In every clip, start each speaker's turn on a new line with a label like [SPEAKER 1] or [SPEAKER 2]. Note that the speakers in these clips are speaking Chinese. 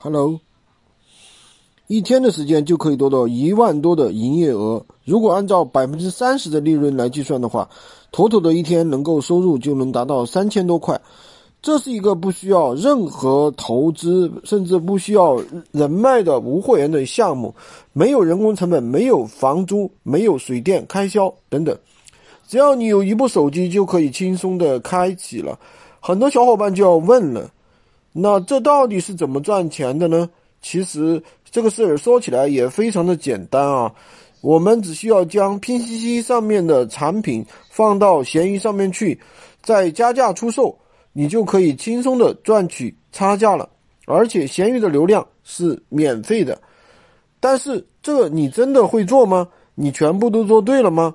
[SPEAKER 1] Hello，一天的时间就可以得到一万多的营业额。如果按照百分之三十的利润来计算的话，妥妥的一天能够收入就能达到三千多块。这是一个不需要任何投资，甚至不需要人脉的无货源的项目，没有人工成本，没有房租，没有水电开销等等。只要你有一部手机，就可以轻松的开启了。很多小伙伴就要问了。那这到底是怎么赚钱的呢？其实这个事儿说起来也非常的简单啊，我们只需要将拼夕夕上面的产品放到闲鱼上面去，再加价出售，你就可以轻松的赚取差价了。而且闲鱼的流量是免费的，但是这你真的会做吗？你全部都做对了吗？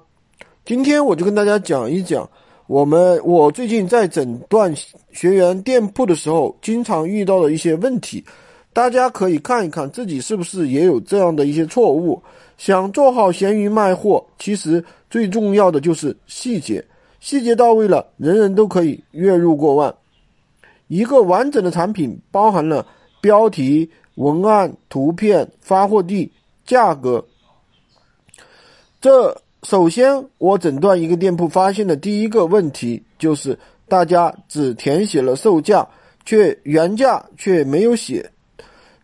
[SPEAKER 1] 今天我就跟大家讲一讲。我们我最近在诊断学员店铺的时候，经常遇到的一些问题，大家可以看一看自己是不是也有这样的一些错误。想做好闲鱼卖货，其实最重要的就是细节，细节到位了，人人都可以月入过万。一个完整的产品包含了标题、文案、图片、发货地、价格，这。首先，我诊断一个店铺发现的第一个问题就是，大家只填写了售价，却原价却没有写。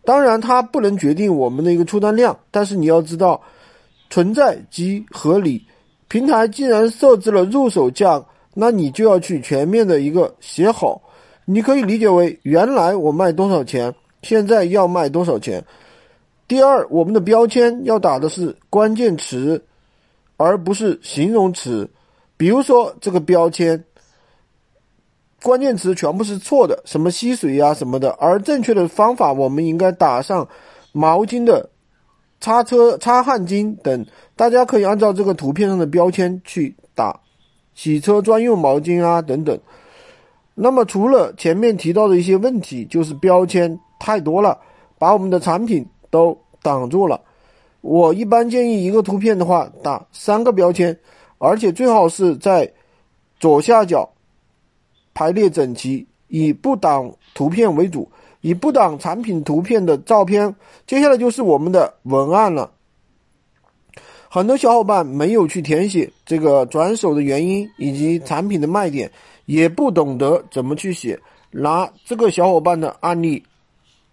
[SPEAKER 1] 当然，它不能决定我们的一个出单量，但是你要知道，存在即合理。平台既然设置了入手价，那你就要去全面的一个写好。你可以理解为，原来我卖多少钱，现在要卖多少钱。第二，我们的标签要打的是关键词。而不是形容词，比如说这个标签，关键词全部是错的，什么吸水呀什么的，而正确的方法，我们应该打上毛巾的擦车、擦汗巾等，大家可以按照这个图片上的标签去打，洗车专用毛巾啊等等。那么除了前面提到的一些问题，就是标签太多了，把我们的产品都挡住了。我一般建议一个图片的话打三个标签，而且最好是在左下角排列整齐，以不挡图片为主，以不挡产品图片的照片。接下来就是我们的文案了。很多小伙伴没有去填写这个转手的原因以及产品的卖点，也不懂得怎么去写。拿这个小伙伴的案例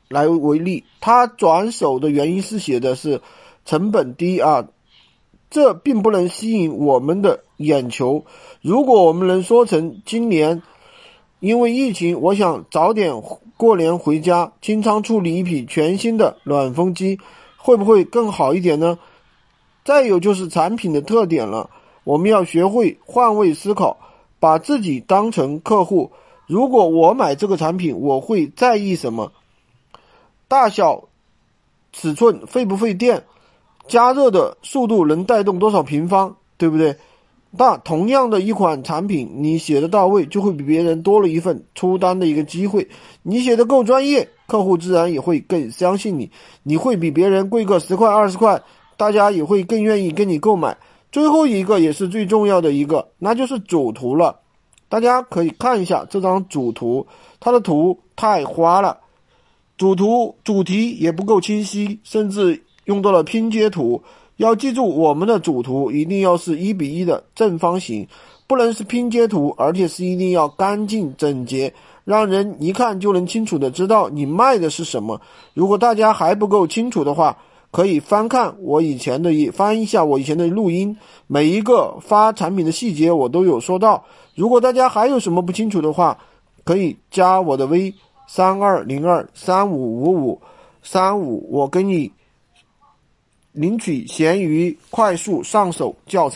[SPEAKER 1] 来为例，他转手的原因是写的是。成本低啊，这并不能吸引我们的眼球。如果我们能说成今年因为疫情，我想早点过年回家，清仓处理一批全新的暖风机，会不会更好一点呢？再有就是产品的特点了，我们要学会换位思考，把自己当成客户。如果我买这个产品，我会在意什么？大小、尺寸、费不费电？加热的速度能带动多少平方，对不对？那同样的一款产品，你写的到位，就会比别人多了一份出单的一个机会。你写的够专业，客户自然也会更相信你。你会比别人贵个十块二十块，大家也会更愿意跟你购买。最后一个也是最重要的一个，那就是主图了。大家可以看一下这张主图，它的图太花了，主图主题也不够清晰，甚至。用到了拼接图，要记住我们的主图一定要是一比一的正方形，不能是拼接图，而且是一定要干净整洁，让人一看就能清楚的知道你卖的是什么。如果大家还不够清楚的话，可以翻看我以前的一翻一下我以前的录音，每一个发产品的细节我都有说到。如果大家还有什么不清楚的话，可以加我的微三二零二三五五五三五，我跟你。领取闲鱼快速上手教程。